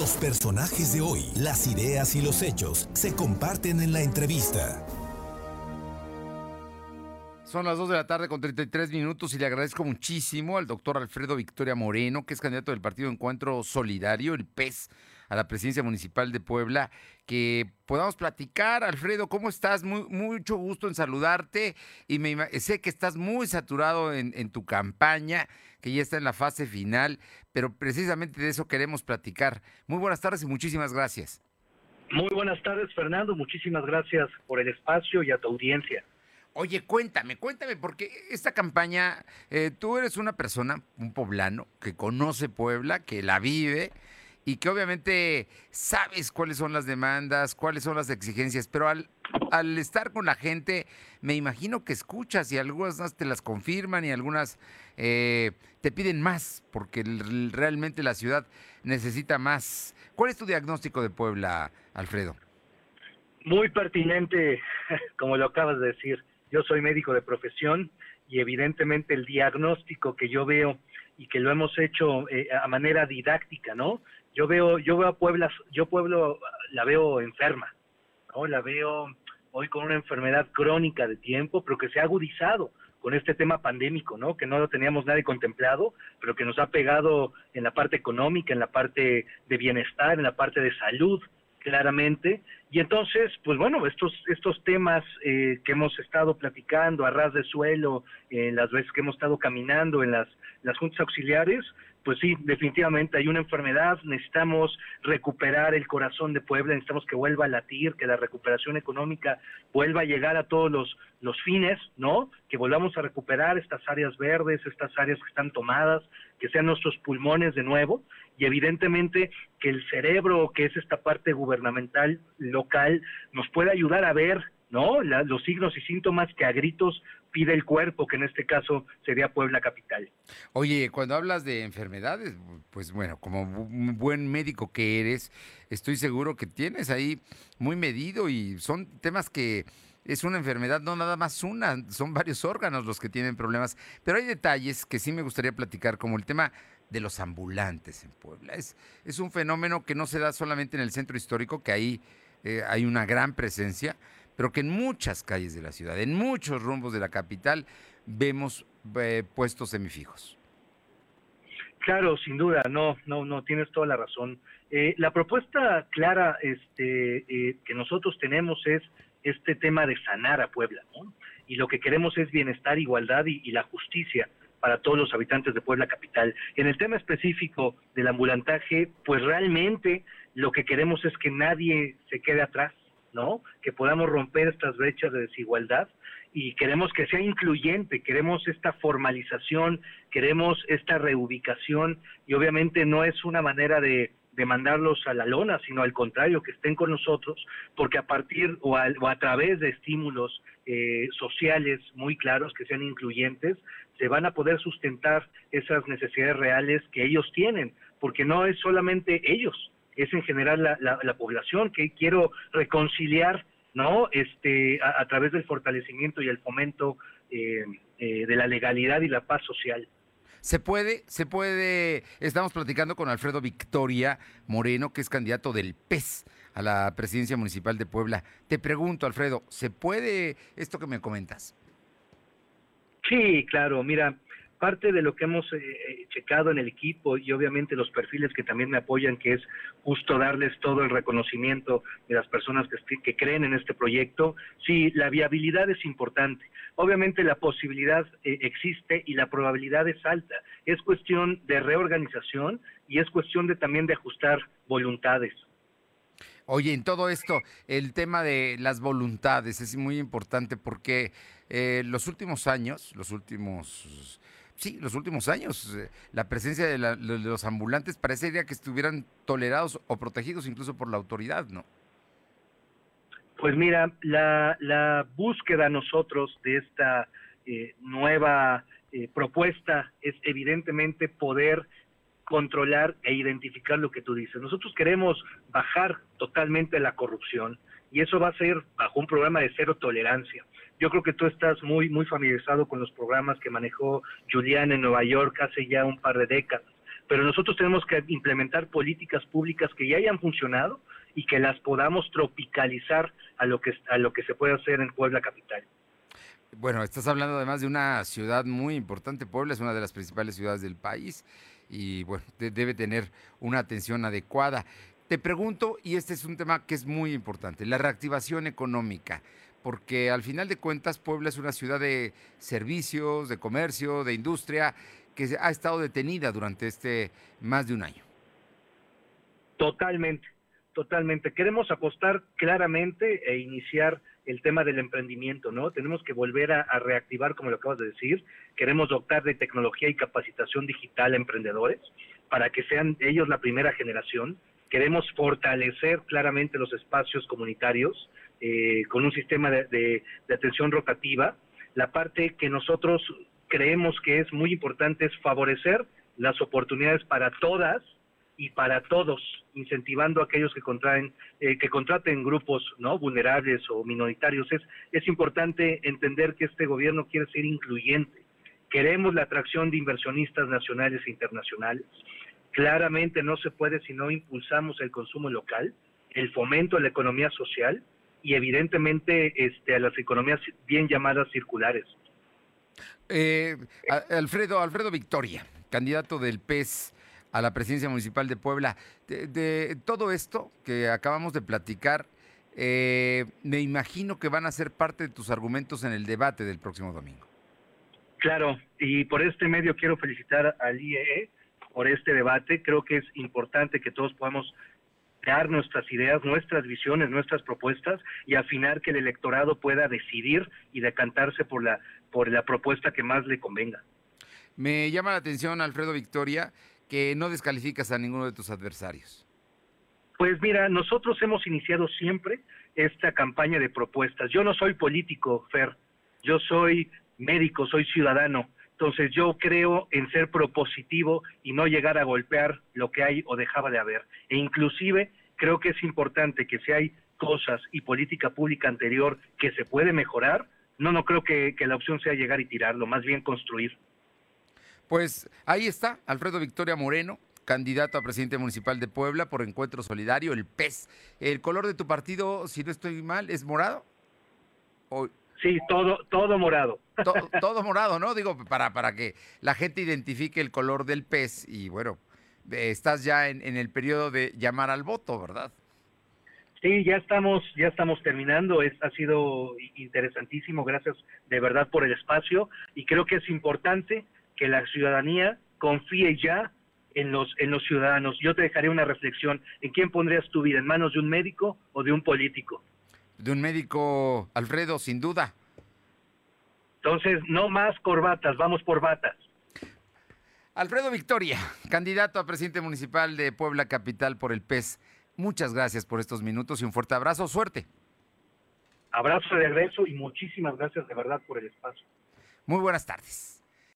Los personajes de hoy, las ideas y los hechos se comparten en la entrevista. Son las 2 de la tarde con 33 minutos y le agradezco muchísimo al doctor Alfredo Victoria Moreno, que es candidato del Partido Encuentro Solidario, el PES, a la presidencia municipal de Puebla, que podamos platicar. Alfredo, ¿cómo estás? Muy, mucho gusto en saludarte y me, sé que estás muy saturado en, en tu campaña, que ya está en la fase final, pero precisamente de eso queremos platicar. Muy buenas tardes y muchísimas gracias. Muy buenas tardes, Fernando. Muchísimas gracias por el espacio y a tu audiencia. Oye, cuéntame, cuéntame, porque esta campaña, eh, tú eres una persona, un poblano, que conoce Puebla, que la vive y que obviamente sabes cuáles son las demandas, cuáles son las exigencias, pero al, estar con la gente, me imagino que escuchas y algunas te las confirman y algunas eh, te piden más, porque realmente la ciudad necesita más. ¿Cuál es tu diagnóstico de Puebla, Alfredo? Muy pertinente, como lo acabas de decir. Yo soy médico de profesión y evidentemente el diagnóstico que yo veo y que lo hemos hecho eh, a manera didáctica, ¿no? Yo veo, yo veo a Puebla, yo Pueblo la veo enferma, ¿no? La veo hoy con una enfermedad crónica de tiempo, pero que se ha agudizado con este tema pandémico, ¿no? Que no lo teníamos nadie contemplado, pero que nos ha pegado en la parte económica, en la parte de bienestar, en la parte de salud, claramente. Y entonces, pues bueno, estos, estos temas eh, que hemos estado platicando a ras de suelo, en las veces que hemos estado caminando en las, las juntas auxiliares, pues sí, definitivamente hay una enfermedad, necesitamos recuperar el corazón de Puebla, necesitamos que vuelva a latir, que la recuperación económica vuelva a llegar a todos los, los fines, ¿no? Que volvamos a recuperar estas áreas verdes, estas áreas que están tomadas, que sean nuestros pulmones de nuevo y evidentemente que el cerebro, que es esta parte gubernamental local, nos pueda ayudar a ver ¿no? los signos y síntomas que a gritos pide el cuerpo, que en este caso sería Puebla Capital. Oye, cuando hablas de enfermedades, pues bueno, como buen médico que eres, estoy seguro que tienes ahí muy medido y son temas que es una enfermedad, no nada más una, son varios órganos los que tienen problemas, pero hay detalles que sí me gustaría platicar, como el tema de los ambulantes en Puebla. Es, es un fenómeno que no se da solamente en el centro histórico, que ahí eh, hay una gran presencia, pero que en muchas calles de la ciudad, en muchos rumbos de la capital, vemos eh, puestos semifijos. Claro, sin duda, no, no, no, tienes toda la razón. Eh, la propuesta clara este, que nosotros tenemos es este tema de sanar a Puebla, ¿no? Y lo que queremos es bienestar, igualdad y la justicia para todos los habitantes de Puebla Capital. En el tema específico del ambulantaje, pues realmente lo que queremos es que nadie se quede atrás, ¿no? Que podamos romper estas brechas de desigualdad y queremos que sea incluyente, queremos esta formalización, queremos esta reubicación y obviamente no es una manera de, mandarlos a la lona, sino al contrario, que estén con nosotros, porque a partir o a, o a través de estímulos eh, sociales muy claros, que sean incluyentes, se van a poder sustentar esas necesidades reales que ellos tienen, porque no es solamente ellos, es en general la, la, población que quiero reconciliar, ¿no? Este, a, través del fortalecimiento y el fomento eh, eh, de la legalidad y la paz social. Se puede, se puede, estamos platicando con Alfredo Victoria Moreno, que es candidato del PES a la presidencia municipal de Puebla. Te pregunto, Alfredo, ¿se puede esto que me comentas? Sí, claro, mira, parte de lo que hemos eh, eh, checado en el equipo y obviamente los perfiles que también me apoyan, que es justo darles todo el reconocimiento de las personas que, creen en este proyecto, sí, la viabilidad es importante. Obviamente la posibilidad eh, existe y la probabilidad es alta. Es cuestión de reorganización y es cuestión de también de ajustar voluntades. Oye, en todo esto, el tema de las voluntades es muy importante porque eh, los últimos años, los últimos, sí, los últimos años, eh, la presencia de, los ambulantes parecería que estuvieran tolerados o protegidos incluso por la autoridad, ¿no? Pues mira, la, la búsqueda nosotros de esta eh, nueva propuesta es evidentemente poder controlar e identificar lo que tú dices. Nosotros queremos bajar totalmente la corrupción y eso va a ser bajo un programa de cero tolerancia. Yo creo que tú estás muy muy familiarizado con los programas que manejó Julián en Nueva York hace ya un par de décadas. pero nosotros tenemos que implementar políticas públicas que ya hayan funcionado y que las podamos tropicalizar a lo que, a lo que se puede hacer en Puebla Capital. Bueno, estás hablando además de una ciudad muy importante. Puebla es una de las principales ciudades del país y bueno, debe tener una atención adecuada. Te pregunto, y este es un tema que es muy importante, la reactivación económica, porque al final de cuentas Puebla es una ciudad de servicios, de comercio, de industria, que ha estado detenida durante este más de un año. Totalmente, totalmente. Queremos apostar claramente e iniciar el tema del emprendimiento, ¿no? Tenemos que volver a, reactivar, como lo acabas de decir, queremos dotar de tecnología y capacitación digital a emprendedores para que sean ellos la primera generación. Queremos fortalecer claramente los espacios comunitarios eh, con un sistema de atención rotativa. La parte que nosotros creemos que es muy importante es favorecer las oportunidades para todas y para todos, incentivando a aquellos que contraen, eh, que contraten grupos vulnerables o minoritarios. Es importante entender que este gobierno quiere ser incluyente. Queremos la atracción de inversionistas nacionales e internacionales. Claramente no se puede si no impulsamos el consumo local, el fomento a la economía social y evidentemente este, a las economías bien llamadas circulares. Eh, Alfredo, Alfredo Victoria, candidato del PES a la presidencia municipal de Puebla. De, todo esto que acabamos de platicar, eh, me imagino que van a ser parte de tus argumentos en el debate del próximo domingo. Claro, y por este medio quiero felicitar al IEE por este debate. Creo que es importante que todos podamos dar nuestras ideas, nuestras visiones, nuestras propuestas y afinar que el electorado pueda decidir y decantarse por la, por la propuesta que más le convenga. Me llama la atención, Alfredo Victoria, que no descalificas a ninguno de tus adversarios? Pues mira, nosotros hemos iniciado siempre esta campaña de propuestas. Yo no soy político, Fer, yo soy médico, soy ciudadano. Entonces yo creo en ser propositivo y no llegar a golpear lo que hay o dejaba de haber. E inclusive creo que es importante que si hay cosas y política pública anterior que se puede mejorar, no, no creo que, la opción sea llegar y tirarlo, más bien construir. Pues ahí está, Alfredo Victoria Moreno, candidato a presidente municipal de Puebla por Encuentro Solidario, el PES. ¿El color de tu partido, si no estoy mal, es morado? Sí, todo, todo morado. todo morado, ¿no? Digo, para, para que la gente identifique el color del pez y bueno, estás ya en, en, el periodo de llamar al voto, ¿verdad? Sí, ya estamos, ya estamos terminando. Es, ha sido interesantísimo. Gracias de verdad por el espacio y creo que es importante que la ciudadanía confíe ya en los, en los ciudadanos. Yo te dejaré una reflexión. ¿En quién pondrías tu vida? ¿En manos de un médico o de un político? De un médico, Alfredo, sin duda. Entonces, no más corbatas, vamos por batas. Alfredo Victoria, candidato a presidente municipal de Puebla Capital por el PES. Muchas gracias por estos minutos y un fuerte abrazo. Suerte. Abrazo de regreso y muchísimas gracias de verdad por el espacio. Muy buenas tardes.